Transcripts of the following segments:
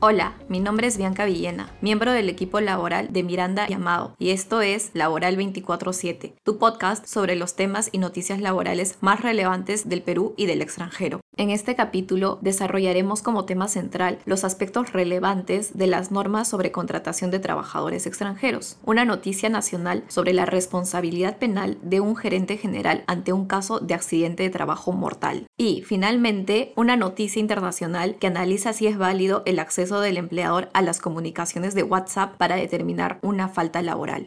Hola, mi nombre es Bianca Villena, miembro del equipo laboral de Miranda Llamado, y esto es Laboral 24-7, tu podcast sobre los temas y noticias laborales más relevantes del Perú y del extranjero. En este capítulo desarrollaremos como tema central los aspectos relevantes de las normas sobre contratación de trabajadores extranjeros, una noticia nacional sobre la responsabilidad penal de un gerente general ante un caso de accidente de trabajo mortal y, finalmente, una noticia internacional que analiza si es válido el acceso del empleador a las comunicaciones de WhatsApp para determinar una falta laboral.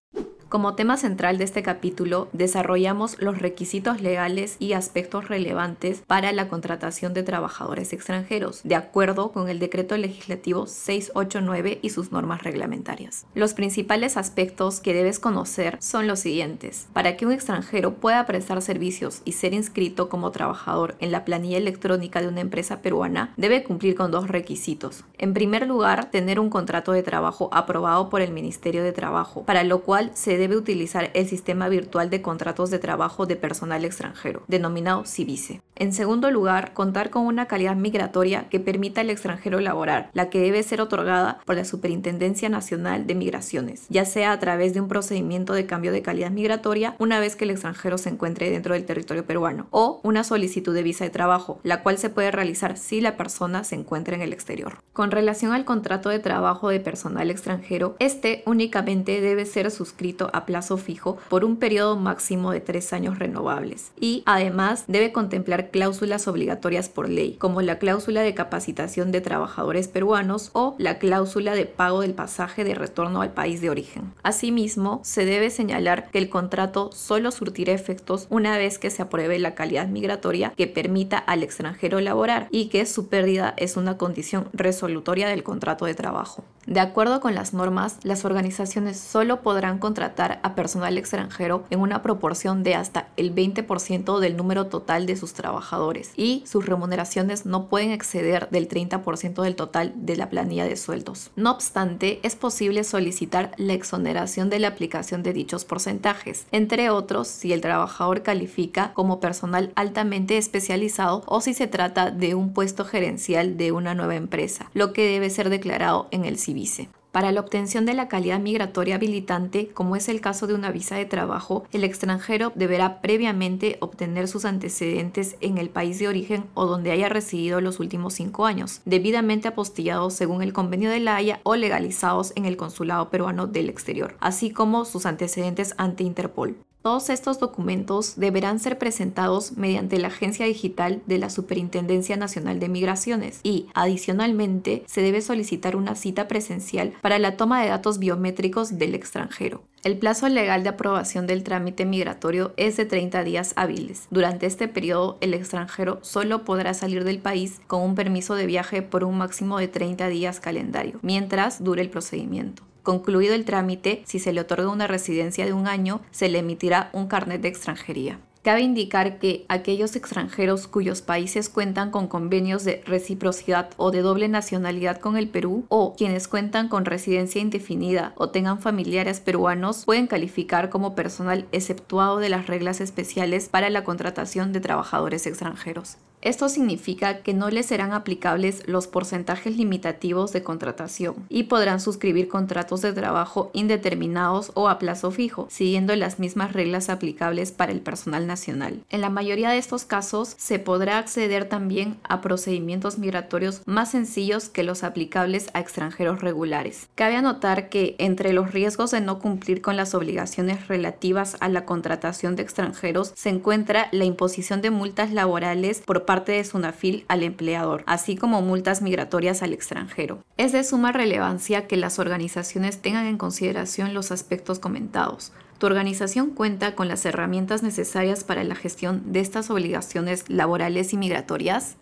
Como tema central de este capítulo, desarrollamos los requisitos legales y aspectos relevantes para la contratación de trabajadores extranjeros, de acuerdo con el decreto legislativo 689 y sus normas reglamentarias. Los principales aspectos que debes conocer son los siguientes. Para que un extranjero pueda prestar servicios y ser inscrito como trabajador en la planilla electrónica de una empresa peruana, debe cumplir con dos requisitos. En primer lugar, tener un contrato de trabajo aprobado por el Ministerio de Trabajo, para lo cual se debe utilizar el sistema virtual de contratos de trabajo de personal extranjero, denominado CIVICE. En segundo lugar, contar con una calidad migratoria que permita al extranjero laborar, la que debe ser otorgada por la Superintendencia Nacional de Migraciones, ya sea a través de un procedimiento de cambio de calidad migratoria una vez que el extranjero se encuentre dentro del territorio peruano, o una solicitud de visa de trabajo, la cual se puede realizar si la persona se encuentra en el exterior. Con relación al contrato de trabajo de personal extranjero, este únicamente debe ser suscrito a plazo fijo por un periodo máximo de tres años renovables y además debe contemplar cláusulas obligatorias por ley, como la cláusula de capacitación de trabajadores peruanos o la cláusula de pago del pasaje de retorno al país de origen. Asimismo, se debe señalar que el contrato solo surtirá efectos una vez que se apruebe la calidad migratoria que permita al extranjero laborar y que su pérdida es una condición resolutoria del contrato de trabajo. De acuerdo con las normas, las organizaciones solo podrán contratar a personal extranjero en una proporción de hasta el 20% del número total de sus trabajadores y sus remuneraciones no pueden exceder del 30% del total de la planilla de sueldos. No obstante, es posible solicitar la exoneración de la aplicación de dichos porcentajes, entre otros si el trabajador califica como personal altamente especializado o si se trata de un puesto gerencial de una nueva empresa, lo que debe ser declarado en el CIVICE. Para la obtención de la calidad migratoria habilitante, como es el caso de una visa de trabajo, el extranjero deberá previamente obtener sus antecedentes en el país de origen o donde haya residido los últimos cinco años, debidamente apostillados según el convenio de la Haya o legalizados en el consulado peruano del exterior, así como sus antecedentes ante Interpol. Todos estos documentos deberán ser presentados mediante la agencia digital de la Superintendencia Nacional de Migraciones y, adicionalmente, se debe solicitar una cita presencial para la toma de datos biométricos del extranjero. El plazo legal de aprobación del trámite migratorio es de 30 días hábiles. Durante este periodo, el extranjero solo podrá salir del país con un permiso de viaje por un máximo de 30 días calendario, mientras dure el procedimiento. Concluido el trámite, si se le otorga una residencia de un año, se le emitirá un carnet de extranjería. Cabe indicar que aquellos extranjeros cuyos países cuentan con convenios de reciprocidad o de doble nacionalidad con el Perú o quienes cuentan con residencia indefinida o tengan familiares peruanos pueden calificar como personal exceptuado de las reglas especiales para la contratación de trabajadores extranjeros. Esto significa que no les serán aplicables los porcentajes limitativos de contratación y podrán suscribir contratos de trabajo indeterminados o a plazo fijo, siguiendo las mismas reglas aplicables para el personal nacional. En la mayoría de estos casos se podrá acceder también a procedimientos migratorios más sencillos que los aplicables a extranjeros regulares. Cabe anotar que entre los riesgos de no cumplir con las obligaciones relativas a la contratación de extranjeros se encuentra la imposición de multas laborales por parte de SUNAFIL al empleador, así como multas migratorias al extranjero. Es de suma relevancia que las organizaciones tengan en consideración los aspectos comentados. Tu organización cuenta con las herramientas necesarias para la gestión de estas obligaciones laborales y migratorias.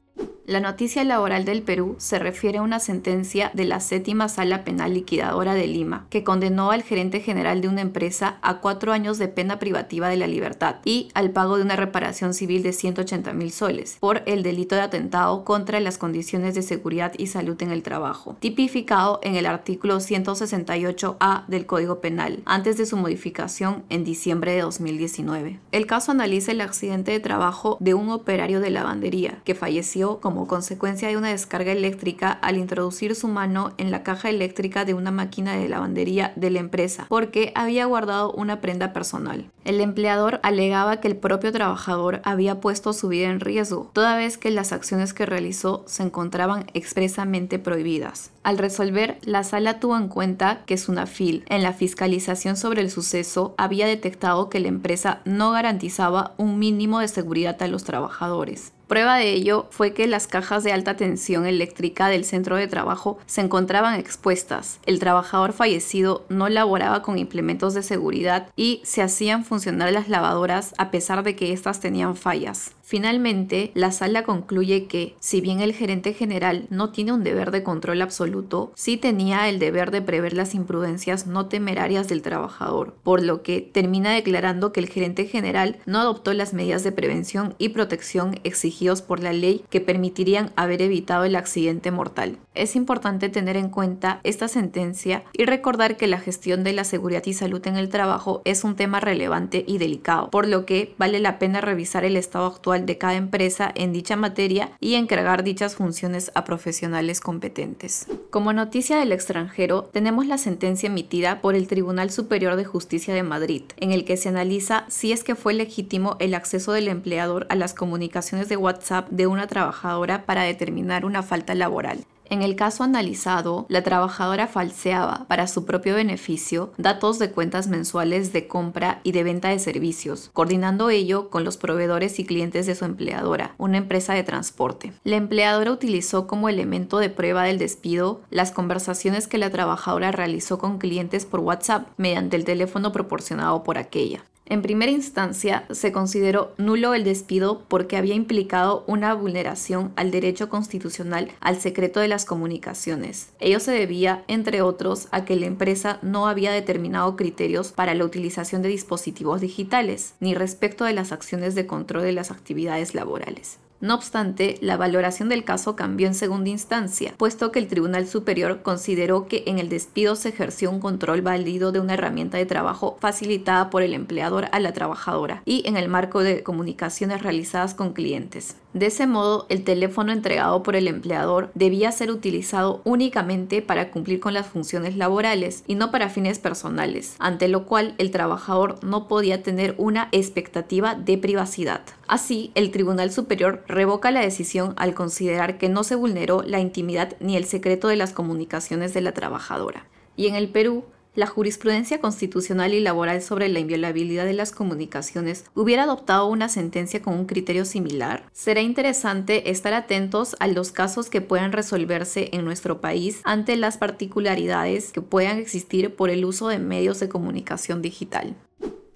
La noticia laboral del Perú se refiere a una sentencia de la séptima sala penal liquidadora de Lima, que condenó al gerente general de una empresa a cuatro años de pena privativa de la libertad y al pago de una reparación civil de 180 mil soles por el delito de atentado contra las condiciones de seguridad y salud en el trabajo, tipificado en el artículo 168A del Código Penal, antes de su modificación en diciembre de 2019. El caso analiza el accidente de trabajo de un operario de lavandería que falleció como consecuencia de una descarga eléctrica al introducir su mano en la caja eléctrica de una máquina de lavandería de la empresa porque había guardado una prenda personal. El empleador alegaba que el propio trabajador había puesto su vida en riesgo, toda vez que las acciones que realizó se encontraban expresamente prohibidas. Al resolver, la sala tuvo en cuenta que Sunafil, en la fiscalización sobre el suceso, había detectado que la empresa no garantizaba un mínimo de seguridad a los trabajadores. Prueba de ello fue que las cajas de alta tensión eléctrica del centro de trabajo se encontraban expuestas. El trabajador fallecido no laboraba con implementos de seguridad y se hacían funcionar las lavadoras a pesar de que éstas tenían fallas. Finalmente, la sala concluye que, si bien el gerente general no tiene un deber de control absoluto, sí tenía el deber de prever las imprudencias no temerarias del trabajador, por lo que termina declarando que el gerente general no adoptó las medidas de prevención y protección por la ley que permitirían haber evitado el accidente mortal. Es importante tener en cuenta esta sentencia y recordar que la gestión de la seguridad y salud en el trabajo es un tema relevante y delicado, por lo que vale la pena revisar el estado actual de cada empresa en dicha materia y encargar dichas funciones a profesionales competentes. Como noticia del extranjero, tenemos la sentencia emitida por el Tribunal Superior de Justicia de Madrid, en el que se analiza si es que fue legítimo el acceso del empleador a las comunicaciones de WhatsApp de una trabajadora para determinar una falta laboral. En el caso analizado, la trabajadora falseaba, para su propio beneficio, datos de cuentas mensuales de compra y de venta de servicios, coordinando ello con los proveedores y clientes de su empleadora, una empresa de transporte. La empleadora utilizó como elemento de prueba del despido las conversaciones que la trabajadora realizó con clientes por WhatsApp mediante el teléfono proporcionado por aquella. En primera instancia, se consideró nulo el despido porque había implicado una vulneración al derecho constitucional al secreto de las comunicaciones. Ello se debía, entre otros, a que la empresa no había determinado criterios para la utilización de dispositivos digitales, ni respecto de las acciones de control de las actividades laborales. No obstante, la valoración del caso cambió en segunda instancia, puesto que el Tribunal Superior consideró que en el despido se ejerció un control válido de una herramienta de trabajo facilitada por el empleador a la trabajadora y en el marco de comunicaciones realizadas con clientes. De ese modo, el teléfono entregado por el empleador debía ser utilizado únicamente para cumplir con las funciones laborales y no para fines personales, ante lo cual el trabajador no podía tener una expectativa de privacidad. Así, el Tribunal Superior revoca la decisión al considerar que no se vulneró la intimidad ni el secreto de las comunicaciones de la trabajadora. Y en el Perú, la jurisprudencia constitucional y laboral sobre la inviolabilidad de las comunicaciones hubiera adoptado una sentencia con un criterio similar? Será interesante estar atentos a los casos que puedan resolverse en nuestro país ante las particularidades que puedan existir por el uso de medios de comunicación digital.